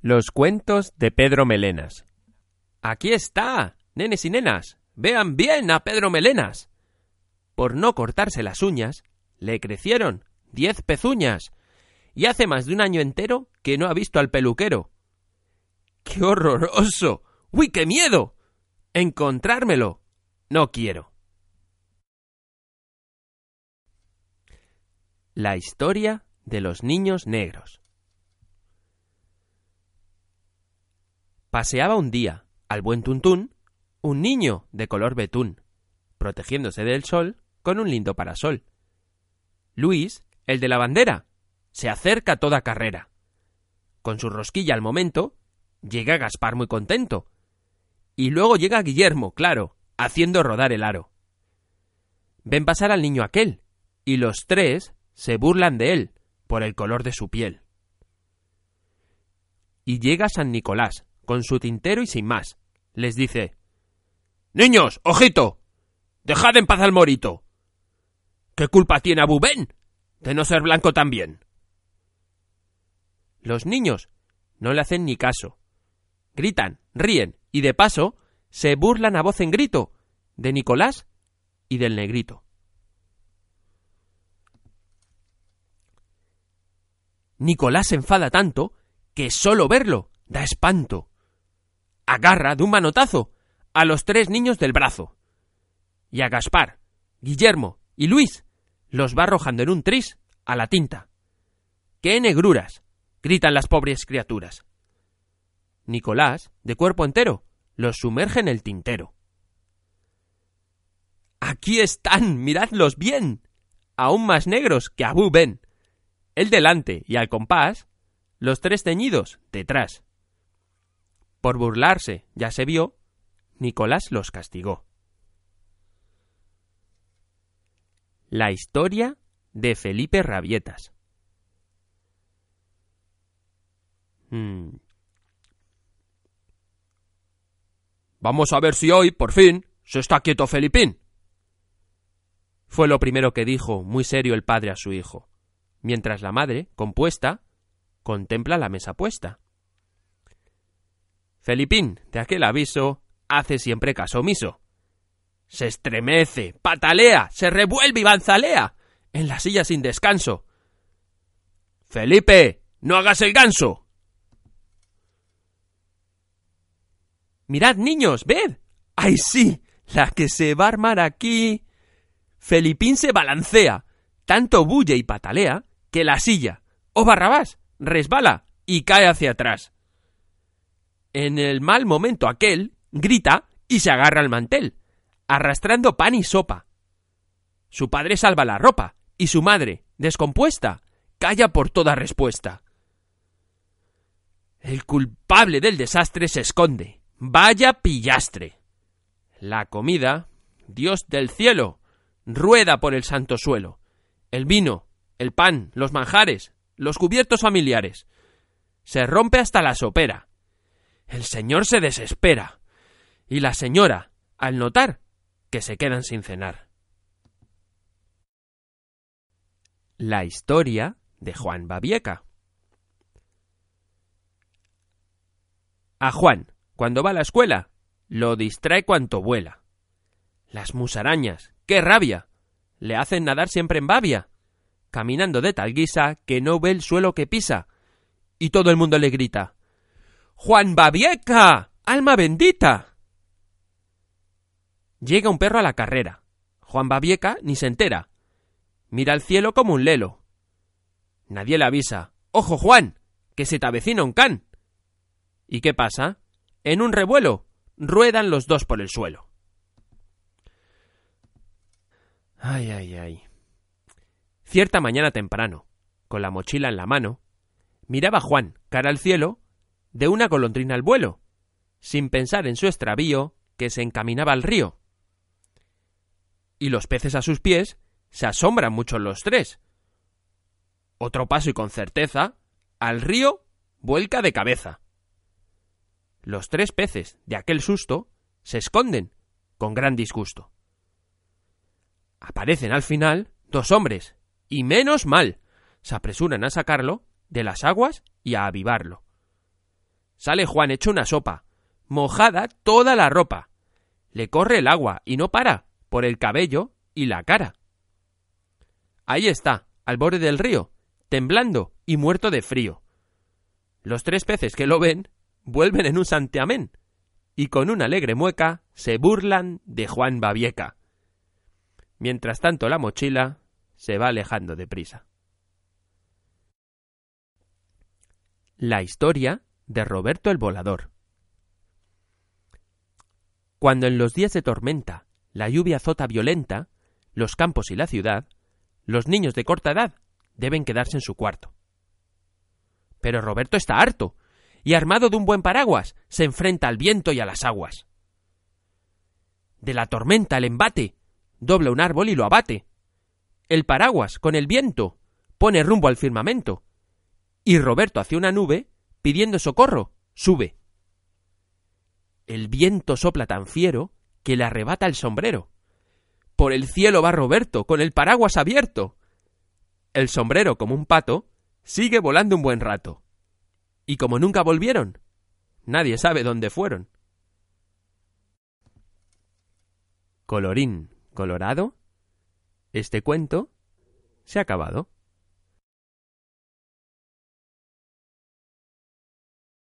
Los cuentos de Pedro Melenas. Aquí está, nenes y nenas. Vean bien a Pedro Melenas. Por no cortarse las uñas, le crecieron diez pezuñas. Y hace más de un año entero que no ha visto al peluquero. ¡Qué horroroso! ¡Uy, qué miedo! Encontrármelo. No quiero. La historia de los niños negros. Paseaba un día, al buen tuntún, un niño de color betún, protegiéndose del sol con un lindo parasol. Luis, el de la bandera, se acerca a toda carrera. Con su rosquilla al momento, llega Gaspar muy contento. Y luego llega Guillermo, claro, haciendo rodar el aro. Ven pasar al niño aquel, y los tres se burlan de él por el color de su piel. Y llega San Nicolás, con su tintero y sin más. Les dice Niños, ojito. Dejad en paz al morito. ¿Qué culpa tiene Abu Ben de no ser blanco también? Los niños no le hacen ni caso. Gritan, ríen y de paso se burlan a voz en grito de Nicolás y del negrito. Nicolás se enfada tanto que solo verlo da espanto agarra de un manotazo a los tres niños del brazo. Y a Gaspar, Guillermo y Luis los va arrojando en un tris a la tinta. ¡Qué negruras! gritan las pobres criaturas. Nicolás, de cuerpo entero, los sumerge en el tintero. Aquí están, miradlos bien, aún más negros que Abu Ben. El delante y al compás, los tres teñidos detrás. Por burlarse, ya se vio, Nicolás los castigó. La historia de Felipe Rabietas. Hmm. Vamos a ver si hoy, por fin, se está quieto Felipín. Fue lo primero que dijo muy serio el padre a su hijo, mientras la madre, compuesta, contempla la mesa puesta. Felipín, de aquel aviso, hace siempre caso omiso. Se estremece, patalea, se revuelve y banzalea en la silla sin descanso. Felipe, no hagas el ganso. Mirad, niños, ved. ¡Ay, sí! La que se va a armar aquí. Felipín se balancea, tanto bulle y patalea, que la silla, o Barrabás, resbala y cae hacia atrás en el mal momento aquel, grita y se agarra al mantel, arrastrando pan y sopa. Su padre salva la ropa, y su madre, descompuesta, calla por toda respuesta. El culpable del desastre se esconde. Vaya pillastre. La comida, Dios del cielo, rueda por el santo suelo. El vino, el pan, los manjares, los cubiertos familiares. Se rompe hasta la sopera. El señor se desespera. Y la señora, al notar que se quedan sin cenar. La historia de Juan Babieca. A Juan, cuando va a la escuela, lo distrae cuanto vuela. Las musarañas, qué rabia, le hacen nadar siempre en babia, caminando de tal guisa que no ve el suelo que pisa, y todo el mundo le grita Juan Babieca. Alma bendita. Llega un perro a la carrera. Juan Babieca ni se entera. Mira al cielo como un lelo. Nadie le avisa. Ojo, Juan, que se te avecina un can. ¿Y qué pasa? En un revuelo ruedan los dos por el suelo. Ay, ay, ay. Cierta mañana temprano, con la mochila en la mano, miraba Juan cara al cielo de una golondrina al vuelo, sin pensar en su extravío que se encaminaba al río. Y los peces a sus pies se asombran mucho los tres. Otro paso y con certeza, al río vuelca de cabeza. Los tres peces, de aquel susto, se esconden, con gran disgusto. Aparecen al final dos hombres, y menos mal, se apresuran a sacarlo de las aguas y a avivarlo. Sale Juan hecho una sopa, mojada toda la ropa. Le corre el agua y no para, por el cabello y la cara. Ahí está, al borde del río, temblando y muerto de frío. Los tres peces que lo ven vuelven en un santiamén y con una alegre mueca se burlan de Juan Babieca. Mientras tanto la mochila se va alejando deprisa. La historia de Roberto el Volador. Cuando en los días de tormenta la lluvia azota violenta los campos y la ciudad, los niños de corta edad deben quedarse en su cuarto. Pero Roberto está harto y armado de un buen paraguas se enfrenta al viento y a las aguas. De la tormenta el embate dobla un árbol y lo abate. El paraguas, con el viento, pone rumbo al firmamento y Roberto hacia una nube, pidiendo socorro, sube. El viento sopla tan fiero que le arrebata el sombrero. Por el cielo va Roberto, con el paraguas abierto. El sombrero, como un pato, sigue volando un buen rato. Y como nunca volvieron, nadie sabe dónde fueron. Colorín colorado, este cuento se ha acabado.